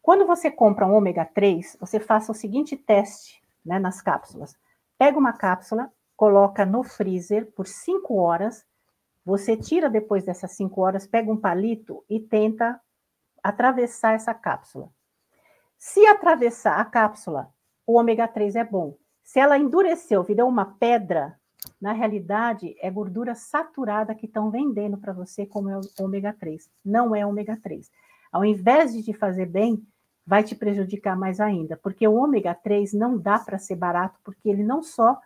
[SPEAKER 2] Quando você compra um ômega 3, você faça o seguinte teste, né, nas cápsulas. Pega uma cápsula, coloca no freezer por 5 horas, você tira depois dessas 5 horas, pega um palito e tenta atravessar essa cápsula. Se atravessar a cápsula, o ômega 3 é bom. Se ela endureceu, virou uma pedra, na realidade é gordura saturada que estão vendendo para você como é o ômega 3. Não é ômega 3. Ao invés de te fazer bem, vai te prejudicar mais ainda, porque o ômega 3 não dá para ser barato, porque ele não só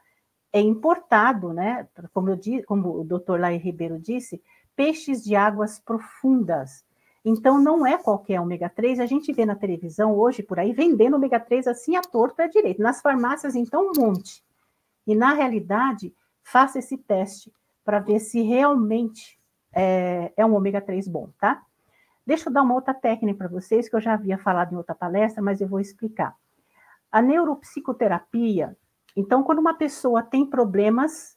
[SPEAKER 2] é importado, né? Como, eu, como o doutor Lai Ribeiro disse, peixes de águas profundas. Então, não é qualquer ômega 3. A gente vê na televisão hoje por aí vendendo ômega 3 assim a torto a direito. Nas farmácias, então, um monte. E na realidade, faça esse teste para ver se realmente é, é, um ômega 3 bom, tá? Deixa eu dar uma outra técnica para vocês, que eu já havia falado em outra palestra, mas eu vou explicar. A neuropsicoterapia, então, quando uma pessoa tem problemas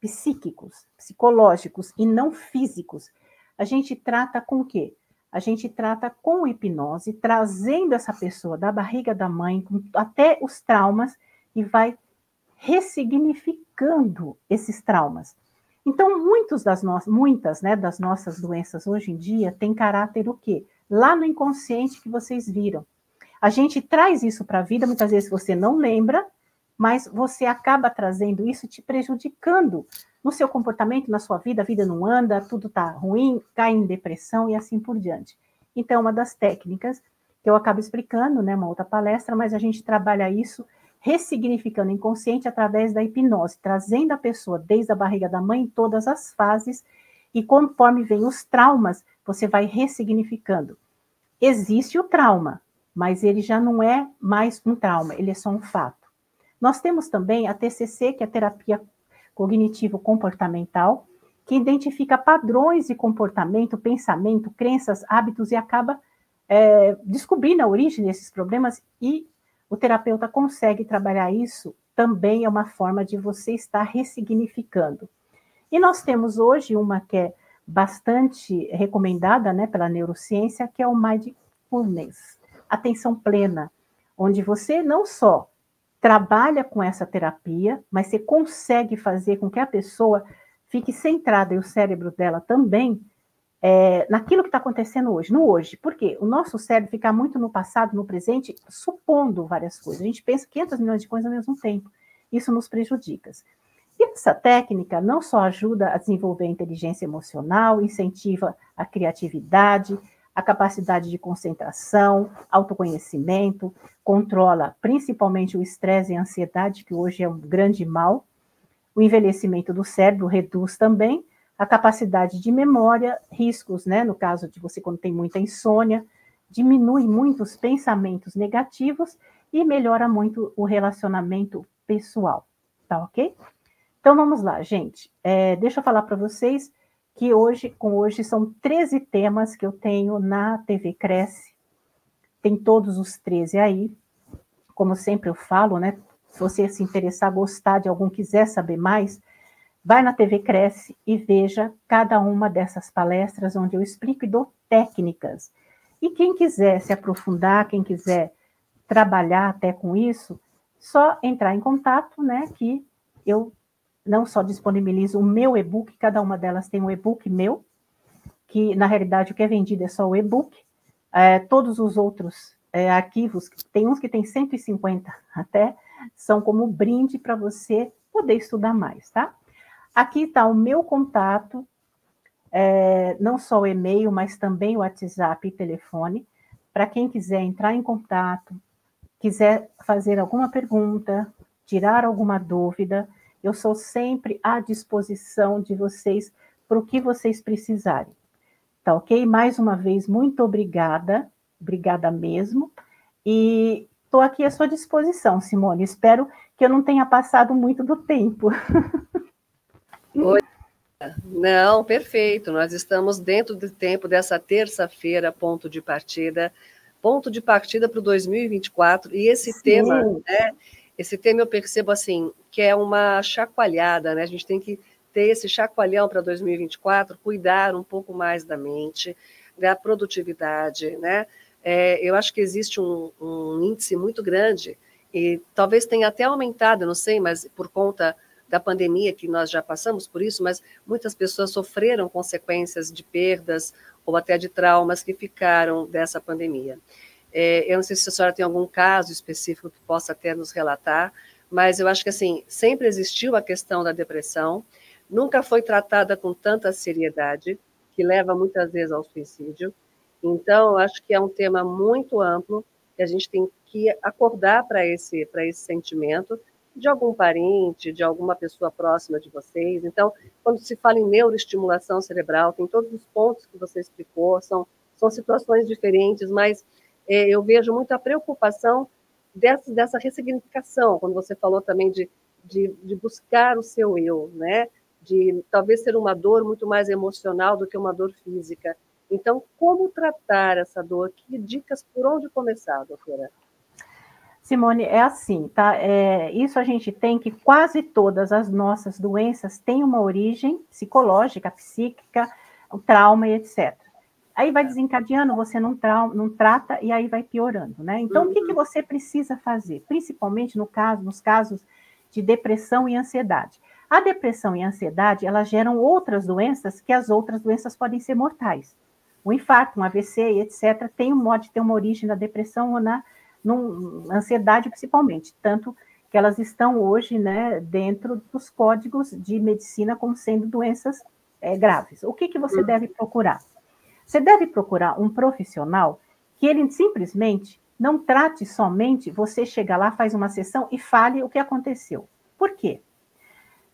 [SPEAKER 2] psíquicos, psicológicos e não físicos, a gente trata com o quê? a gente trata com hipnose, trazendo essa pessoa da barriga da mãe, até os traumas, e vai ressignificando esses traumas. Então, muitos das no... muitas né, das nossas doenças hoje em dia têm caráter o quê? Lá no inconsciente que vocês viram. A gente traz isso para a vida, muitas vezes você não lembra, mas você acaba trazendo isso te prejudicando no seu comportamento, na sua vida, a vida não anda, tudo está ruim, cai em depressão e assim por diante. Então, uma das técnicas que eu acabo explicando, né, uma outra palestra, mas a gente trabalha isso ressignificando o inconsciente através da hipnose, trazendo a pessoa desde a barriga da mãe em todas as fases, e conforme vem os traumas, você vai ressignificando. Existe o trauma, mas ele já não é mais um trauma, ele é só um fato. Nós temos também a TCC, que é a terapia cognitivo-comportamental, que identifica padrões de comportamento, pensamento, crenças, hábitos e acaba é, descobrindo a origem desses problemas e o terapeuta consegue trabalhar isso também é uma forma de você estar ressignificando. E nós temos hoje uma que é bastante recomendada né, pela neurociência, que é o Mindfulness, atenção plena, onde você não só trabalha com essa terapia, mas você consegue fazer com que a pessoa fique centrada e o cérebro dela também é, naquilo que está acontecendo hoje, no hoje. Por quê? O nosso cérebro fica muito no passado, no presente, supondo várias coisas. A gente pensa 500 milhões de coisas ao mesmo tempo. Isso nos prejudica. E essa técnica não só ajuda a desenvolver a inteligência emocional, incentiva a criatividade, a capacidade de concentração, autoconhecimento, controla principalmente o estresse e a ansiedade, que hoje é um grande mal. O envelhecimento do cérebro reduz também a capacidade de memória, riscos, né, no caso de você quando tem muita insônia, diminui muito os pensamentos negativos e melhora muito o relacionamento pessoal, tá ok? Então vamos lá, gente. É, deixa eu falar para vocês que hoje, com hoje, são 13 temas que eu tenho na TV Cresce. Tem todos os 13 aí. Como sempre eu falo, né? Se você se interessar, gostar de algum, quiser saber mais, vai na TV Cresce e veja cada uma dessas palestras onde eu explico e dou técnicas. E quem quiser se aprofundar, quem quiser trabalhar até com isso, só entrar em contato, né? Que eu não só disponibilizo o meu e-book, cada uma delas tem um e-book meu, que na realidade o que é vendido é só o e-book. É, todos os outros é, arquivos, tem uns que tem 150 até, são como brinde para você poder estudar mais, tá? Aqui está o meu contato, é, não só o e-mail, mas também o WhatsApp e telefone, para quem quiser entrar em contato, quiser fazer alguma pergunta, tirar alguma dúvida, eu sou sempre à disposição de vocês para o que vocês precisarem. Tá ok? Mais uma vez, muito obrigada, obrigada mesmo. E estou aqui à sua disposição, Simone. Espero que eu não tenha passado muito do tempo. <laughs>
[SPEAKER 7] Oi. Não, perfeito. Nós estamos dentro do tempo dessa terça-feira, ponto de partida, ponto de partida para o 2024. E esse Sim. tema, né, esse tema eu percebo assim, que é uma chacoalhada, né? A gente tem que ter esse chacoalhão para 2024, cuidar um pouco mais da mente, da produtividade, né? É, eu acho que existe um, um, índice muito grande e talvez tenha até aumentado, não sei, mas por conta da pandemia que nós já passamos por isso, mas muitas pessoas sofreram consequências de perdas ou até de traumas que ficaram dessa pandemia. É, eu não sei se a senhora tem algum caso específico que possa até nos relatar, mas eu acho que assim sempre existiu a questão da depressão, nunca foi tratada com tanta seriedade, que leva muitas vezes ao suicídio. Então, eu acho que é um tema muito amplo que a gente tem que acordar para esse para esse sentimento de algum parente, de alguma pessoa próxima de vocês. Então, quando se fala em neuroestimulação cerebral, tem todos os pontos que você explicou, são são situações diferentes, mas é, eu vejo muita preocupação dessa, dessa ressignificação, quando você falou também de, de, de, buscar o seu eu, né? De talvez ser uma dor muito mais emocional do que uma dor física. Então, como tratar essa dor? Que dicas por onde começar, doutora?
[SPEAKER 2] Simone, é assim, tá? É, isso a gente tem que quase todas as nossas doenças têm uma origem psicológica, psíquica, trauma e etc. Aí vai desencadeando, você não, tra não trata e aí vai piorando, né? Então, uhum. o que, que uhum. você precisa fazer? Principalmente no caso, nos casos de depressão e ansiedade. A depressão e a ansiedade, elas geram outras doenças que as outras doenças podem ser mortais. O infarto, um AVC, etc., tem um modo de ter uma origem na depressão ou na na ansiedade, principalmente. Tanto que elas estão hoje né, dentro dos códigos de medicina como sendo doenças é, graves. O que, que você uhum. deve procurar? Você deve procurar um profissional que ele simplesmente não trate somente você chega lá, faz uma sessão e fale o que aconteceu. Por quê?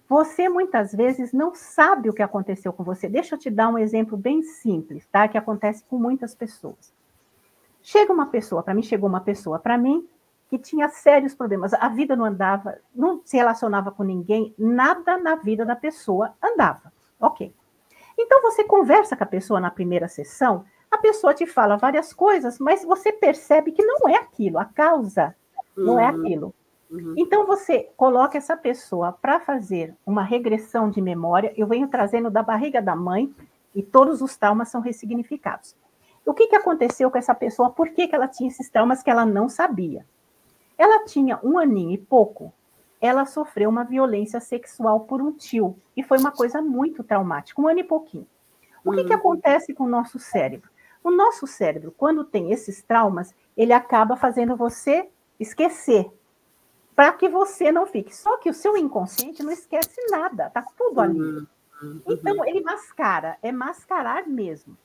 [SPEAKER 2] Você muitas vezes não sabe o que aconteceu com você. Deixa eu te dar um exemplo bem simples, tá? Que acontece com muitas pessoas. Chega uma pessoa, para mim chegou uma pessoa para mim que tinha sérios problemas. A vida não andava, não se relacionava com ninguém, nada na vida da pessoa andava. OK. Então você conversa com a pessoa na primeira sessão, a pessoa te fala várias coisas, mas você percebe que não é aquilo, a causa não é uhum. aquilo. Uhum. Então você coloca essa pessoa para fazer uma regressão de memória. Eu venho trazendo da barriga da mãe e todos os traumas são ressignificados. O que, que aconteceu com essa pessoa? Por que, que ela tinha esses traumas que ela não sabia? Ela tinha um aninho e pouco ela sofreu uma violência sexual por um tio. E foi uma coisa muito traumática, um ano e pouquinho. O que, que uhum. acontece com o nosso cérebro? O nosso cérebro, quando tem esses traumas, ele acaba fazendo você esquecer, para que você não fique. Só que o seu inconsciente não esquece nada, tá tudo ali. Uhum. uhum. Então, ele mascara, é mascarar mesmo.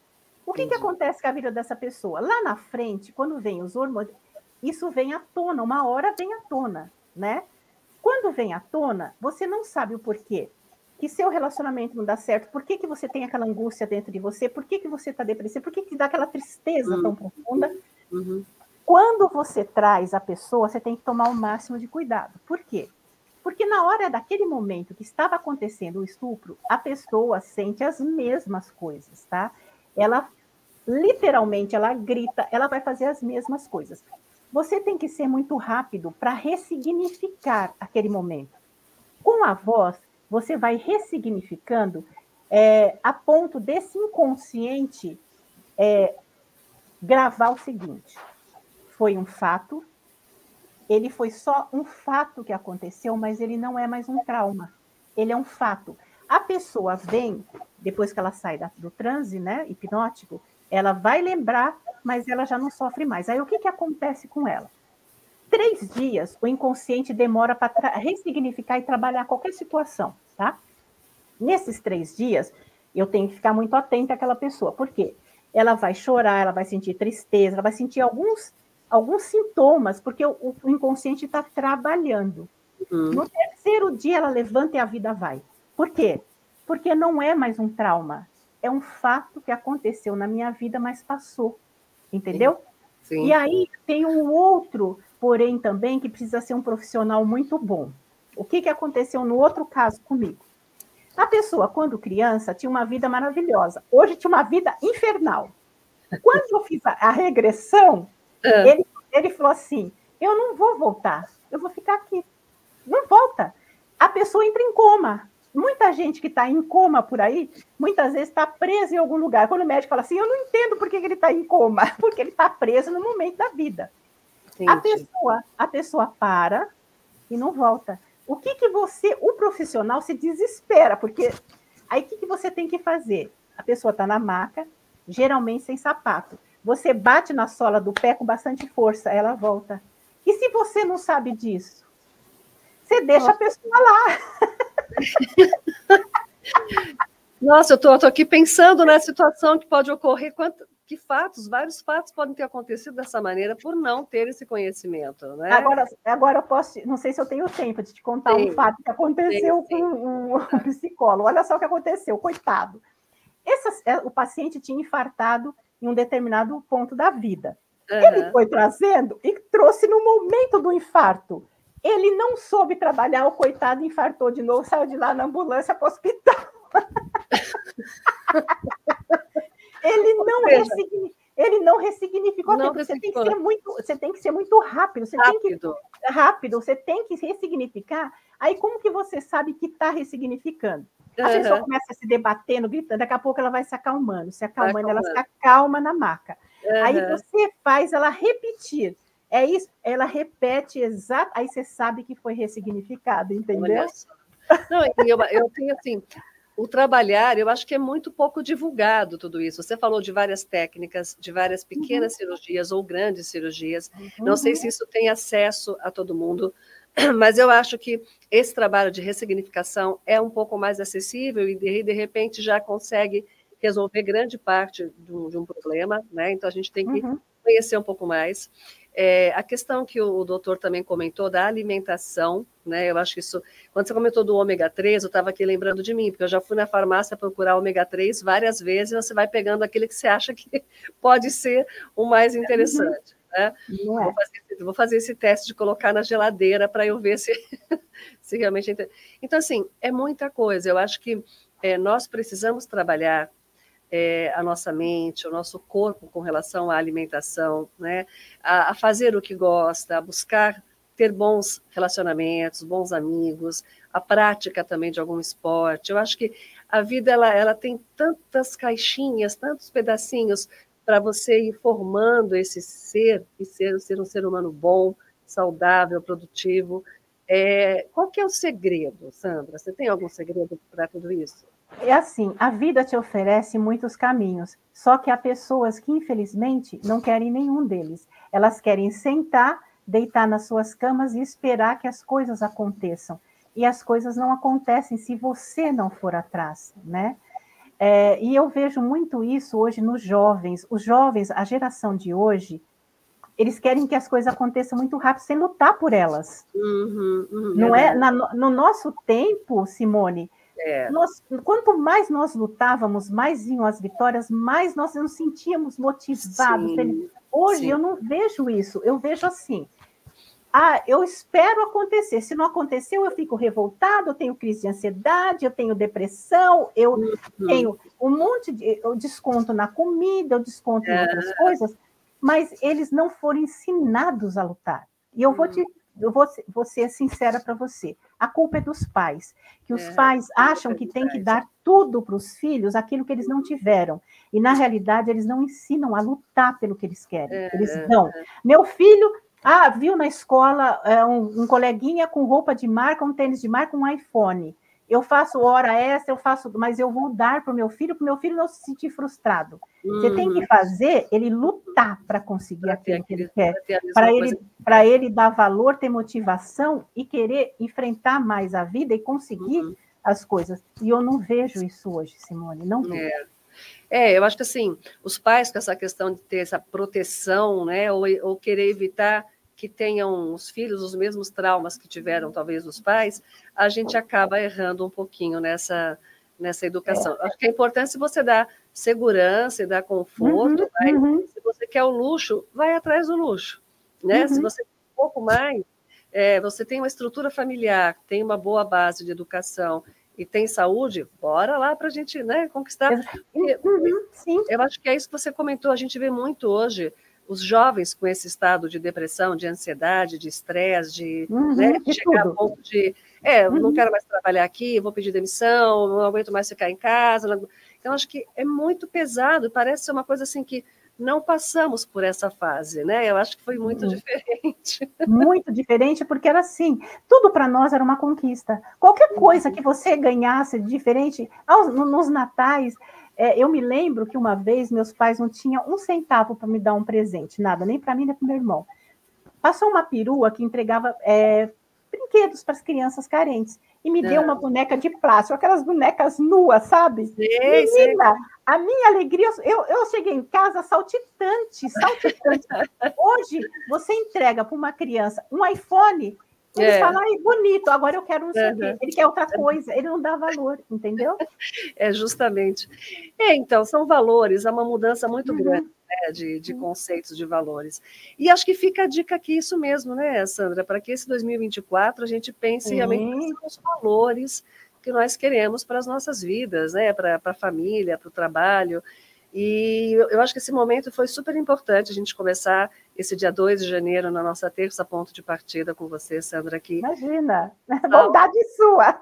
[SPEAKER 2] O que, que acontece com a vida dessa pessoa? Lá na frente, quando vem os hormônios, isso vem à tona, uma hora vem à tona, né? Quando vem à tona, você não sabe o porquê. Que seu relacionamento não dá certo, por que, que você tem aquela angústia dentro de você, por que, que você está depressivo, por que, que dá aquela tristeza uhum. tão profunda. Uhum. Quando você traz a pessoa, você tem que tomar o máximo de cuidado. Por quê? Porque na hora daquele momento que estava acontecendo o estupro, a pessoa sente as mesmas coisas, tá? Ela literalmente ela grita, ela vai fazer as mesmas coisas. Você tem que ser muito rápido para ressignificar aquele momento. Com a voz, você vai ressignificando é, a ponto desse inconsciente é, gravar o seguinte: foi um fato, ele foi só um fato que aconteceu, mas ele não é mais um trauma. Ele é um fato. A pessoa vem, depois que ela sai da, do transe né, hipnótico, ela vai lembrar, mas ela já não sofre mais. Aí o que, que acontece com ela? Três dias o inconsciente demora para ressignificar e trabalhar qualquer situação, tá? Nesses três dias, eu tenho que ficar muito atenta àquela pessoa. Por quê? Ela vai chorar, ela vai sentir tristeza, ela vai sentir alguns, alguns sintomas, porque o, o inconsciente está trabalhando. Uhum. No terceiro dia, ela levanta e a vida vai. Por quê? Porque não é mais um trauma, é um fato que aconteceu na minha vida, mas passou. Entendeu? Sim. Sim. E aí tem um outro, porém, também, que precisa ser um profissional muito bom. O que, que aconteceu no outro caso comigo? A pessoa, quando criança, tinha uma vida maravilhosa. Hoje tinha uma vida infernal. Quando eu fiz a, regressão, é. ele, ele falou assim: eu não vou voltar, eu vou ficar aqui. Não volta. A pessoa entra em coma. Muita gente que está em coma por aí, muitas vezes está presa em algum lugar. Quando o médico fala assim, eu não entendo por que ele está em coma, <laughs> porque ele está preso no momento da vida. A pessoa, a pessoa para e não volta. O que, que você, o profissional, se desespera, porque aí o que, que você tem que fazer? A pessoa está na maca, geralmente sem sapato. Você bate na sola do pé com bastante força, ela volta. E se você não sabe disso? Você deixa Nossa. a pessoa lá. <laughs>
[SPEAKER 7] Nossa, eu estou aqui pensando na situação que pode ocorrer, quanto, que fatos, vários fatos podem ter acontecido dessa maneira por não ter esse conhecimento, né?
[SPEAKER 2] Agora, agora eu posso, não sei se eu tenho tempo de te contar sim. um fato que aconteceu sim, sim. com um, psicólogo. Olha só o que aconteceu, coitado. É, o paciente tinha infartado em um determinado ponto da vida. Uhum. Ele foi trazendo e trouxe no momento do infarto ele não soube trabalhar, o coitado infartou de novo, saiu de lá na ambulância para o hospital. <laughs> ele, não ele não ressignificou não Você tem, que ser muito, você tem que ser muito rápido. Você rápido. tem que rápido. Você tem que ressignificar. Aí como que você sabe que está ressignificando? A uhum. pessoa começa a se debatendo, gritando, daqui a pouco ela vai se acalmando. Se acalmando, ela se acalma na maca. Uhum. Aí você faz ela repetir é isso, ela repete exato, aí você sabe que foi ressignificado, entendeu?
[SPEAKER 7] Não, eu, eu tenho assim, o trabalhar, eu acho que é muito pouco divulgado tudo isso. Você falou de várias técnicas, de várias pequenas uhum. cirurgias ou grandes cirurgias. Uhum. Não sei se isso tem acesso a todo mundo, <clears throat> mas eu acho que esse trabalho de ressignificação é um pouco mais acessível e de, de repente já consegue resolver grande parte de um, de um problema, né? Então a gente tem que uhum. conhecer um pouco mais. É, a questão que o doutor também comentou da alimentação, né? Eu acho que isso. Quando você comentou do ômega 3, eu estava aqui lembrando de mim, porque eu já fui na farmácia procurar ômega 3 várias vezes e você vai pegando aquele que você acha que <laughs> pode ser o mais interessante. Uhum. Né? É. Vou, fazer, vou, fazer, esse teste de colocar na geladeira para eu ver se, <laughs> se realmente. É então, assim, é muita coisa. Eu acho que é, nós precisamos trabalhar é, a nossa mente, o nosso corpo com relação à alimentação, né? a, a fazer o que gosta, a buscar ter bons relacionamentos, bons amigos, a prática também de algum esporte. Eu acho que a vida ela, ela tem tantas caixinhas, tantos pedacinhos para você ir formando esse ser e ser, ser um ser humano bom, saudável, produtivo. É, qual que é o segredo, Sandra? Você tem algum segredo para tudo isso?
[SPEAKER 2] É assim, a vida te oferece muitos caminhos, só que há pessoas que, infelizmente, não querem nenhum deles. Elas querem sentar, deitar nas suas camas e esperar que as coisas aconteçam. E as coisas não acontecem se você não for atrás, né? É, e eu vejo muito isso hoje nos jovens. Os jovens, a geração de hoje, eles querem que as coisas aconteçam muito rápido, sem lutar por elas. Uhum, uhum, não é, é na, no nosso tempo, Simone, é. Nós, quanto mais nós lutávamos, mais vinham as vitórias, mais nós nos sentíamos motivados. Sim, Hoje sim. eu não vejo isso, eu vejo assim. Ah, eu espero acontecer. Se não aconteceu, eu fico revoltado, eu tenho crise de ansiedade, eu tenho depressão, eu uhum. tenho um monte de. Eu desconto na comida, eu desconto é. em outras coisas, mas eles não foram ensinados a lutar. E eu vou te uhum eu vou, vou ser sincera para você. A culpa é dos pais, que os é, pais acham é que tem que dar tudo para os filhos aquilo que eles não tiveram. E, na realidade, eles não ensinam a lutar pelo que eles querem. É, eles dão. É. Meu filho, ah, viu na escola é, um, um coleguinha com roupa de marca, um tênis de marca, um iPhone eu faço hora extra, eu faço, mas eu vou dar para o meu filho, para o meu filho não se sentir frustrado. Uhum. Você tem que uhum. fazer ele lutar para conseguir pra aquilo que ele quer, para ele, para ele dar valor, ter motivação e querer enfrentar mais a vida e conseguir uhum. as coisas. E eu não vejo isso hoje, Simone, não vejo.
[SPEAKER 7] É. É, eu acho que assim, os pais com essa questão de ter essa proteção, né, ou, ou querer evitar que tenham os filhos os mesmos traumas que tiveram talvez os pais, a gente acaba errando um pouquinho nessa nessa educação. É. Acho que é importante você dar segurança e dar conforto, uhum, mas uhum. se você quer o luxo, vai atrás do luxo, né? Uhum. Se você quer um pouco mais, é, você tem uma estrutura familiar, tem uma boa base de educação e tem saúde, bora lá para a gente né, conquistar. Uhum, sim. Eu acho que é isso que você comentou, a gente vê muito hoje os jovens com esse estado de depressão, de ansiedade, de estresse, de, uhum, né, de chegar tudo. a ponto de, é, uhum. não quero mais trabalhar aqui, vou pedir demissão, não aguento mais ficar em casa. Não... Então, acho que é muito pesado, parece ser uma coisa assim que não passamos por essa fase, né? Eu acho que foi muito uhum. diferente. <laughs>
[SPEAKER 2] Muito diferente, porque era assim, tudo para nós era uma conquista. Qualquer coisa que você ganhasse diferente, aos, nos natais, é, eu me lembro que uma vez meus pais não tinham um centavo para me dar um presente, nada, nem para mim, nem para meu irmão. Passou uma perua que entregava é, brinquedos para as crianças carentes e me deu uma boneca de plástico, aquelas bonecas nuas, sabe? Sim, Menina, sim. a minha alegria, eu, eu cheguei em casa saltitante, saltitante. <laughs> Hoje, você entrega para uma criança um iPhone, ele é. fala, ai, bonito, agora eu quero não sei uhum. Ele quer outra coisa, ele não dá valor, entendeu? <laughs>
[SPEAKER 7] É, justamente. É, então, são valores, há uma mudança muito uhum. grande né, de, de uhum. conceitos de valores. E acho que fica a dica aqui, isso mesmo, né, Sandra, para que esse 2024 a gente pense uhum. realmente nos valores que nós queremos para as nossas vidas, né, para a família, para o trabalho. E eu acho que esse momento foi super importante a gente começar esse dia 2 de janeiro na nossa terça ponto de partida com você, Sandra, aqui.
[SPEAKER 2] Imagina, bondade sua.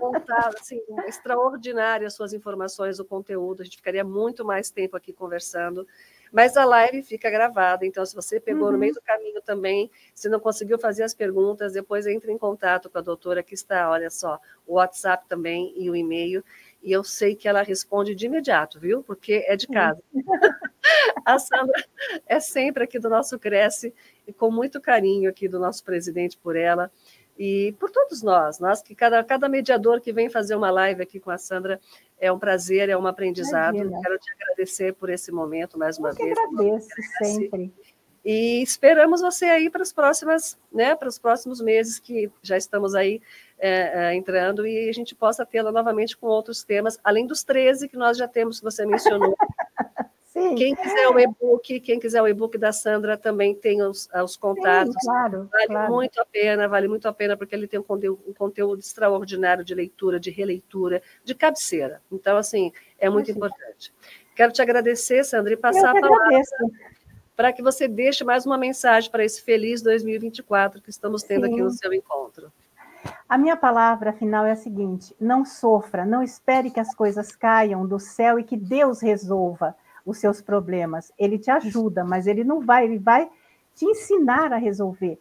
[SPEAKER 7] Contar, assim, extraordinárias suas informações, o conteúdo, a gente ficaria muito mais tempo aqui conversando, mas a live fica gravada, então se você pegou uhum. no meio do caminho também, se não conseguiu fazer as perguntas, depois entre em contato com a doutora que está, olha só, o WhatsApp também e o e-mail, e eu sei que ela responde de imediato, viu? Porque é de casa. <laughs> A Sandra é sempre aqui do nosso Cresce e com muito carinho aqui do nosso presidente por ela e por todos nós, nós que cada, cada mediador que vem fazer uma live aqui com a Sandra é um prazer, é um aprendizado. Imagina. Quero te agradecer por esse momento mais uma eu vez.
[SPEAKER 2] Agradeço sempre.
[SPEAKER 7] E esperamos você aí para as próximas, né, para os próximos meses que já estamos aí é, é, entrando e a gente possa tê-la novamente com outros temas, além dos 13 que nós já temos, que você mencionou. <laughs> Sim. Quem quiser o e-book, quem quiser o e-book da Sandra também tem os, os contatos. Sim,
[SPEAKER 2] claro,
[SPEAKER 7] vale
[SPEAKER 2] claro.
[SPEAKER 7] muito a pena, vale muito a pena, porque ele tem um conteúdo, um conteúdo extraordinário de leitura, de releitura, de cabeceira. Então, assim, é muito importante. Quero te agradecer, Sandra, e passar a palavra. Agradeço para que você deixe mais uma mensagem para esse feliz 2024 que estamos tendo Sim. aqui no seu encontro.
[SPEAKER 2] A minha palavra final é a seguinte: não sofra, não espere que as coisas caiam do céu e que Deus resolva os seus problemas. Ele te ajuda, mas ele não vai, ele vai te ensinar a resolver.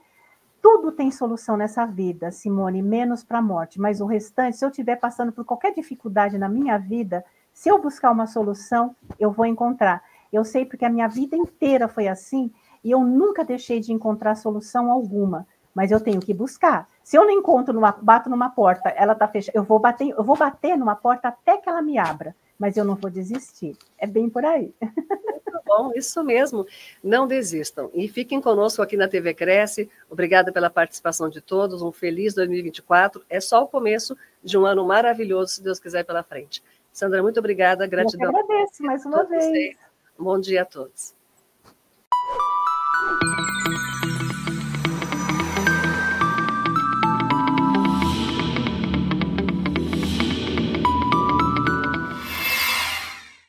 [SPEAKER 2] tudo tem solução nessa vida, Simone, menos para a morte. Mas o restante, se eu estiver passando por qualquer dificuldade na minha vida, se eu buscar uma solução, eu vou encontrar. Eu sei porque a minha vida inteira foi assim e eu nunca deixei de encontrar solução alguma. Mas eu tenho que buscar. Se eu não encontro, numa, bato numa porta, ela está fechada, eu vou bater, eu vou bater numa porta até que ela me abra mas eu não vou desistir. É bem por aí.
[SPEAKER 7] Muito bom, isso mesmo. Não desistam. E fiquem conosco aqui na TV Cresce. Obrigada pela participação de todos. Um feliz 2024. É só o começo de um ano maravilhoso, se Deus quiser, pela frente. Sandra, muito obrigada. Gratidão.
[SPEAKER 2] Eu agradeço mais uma vez.
[SPEAKER 7] Bom dia a todos.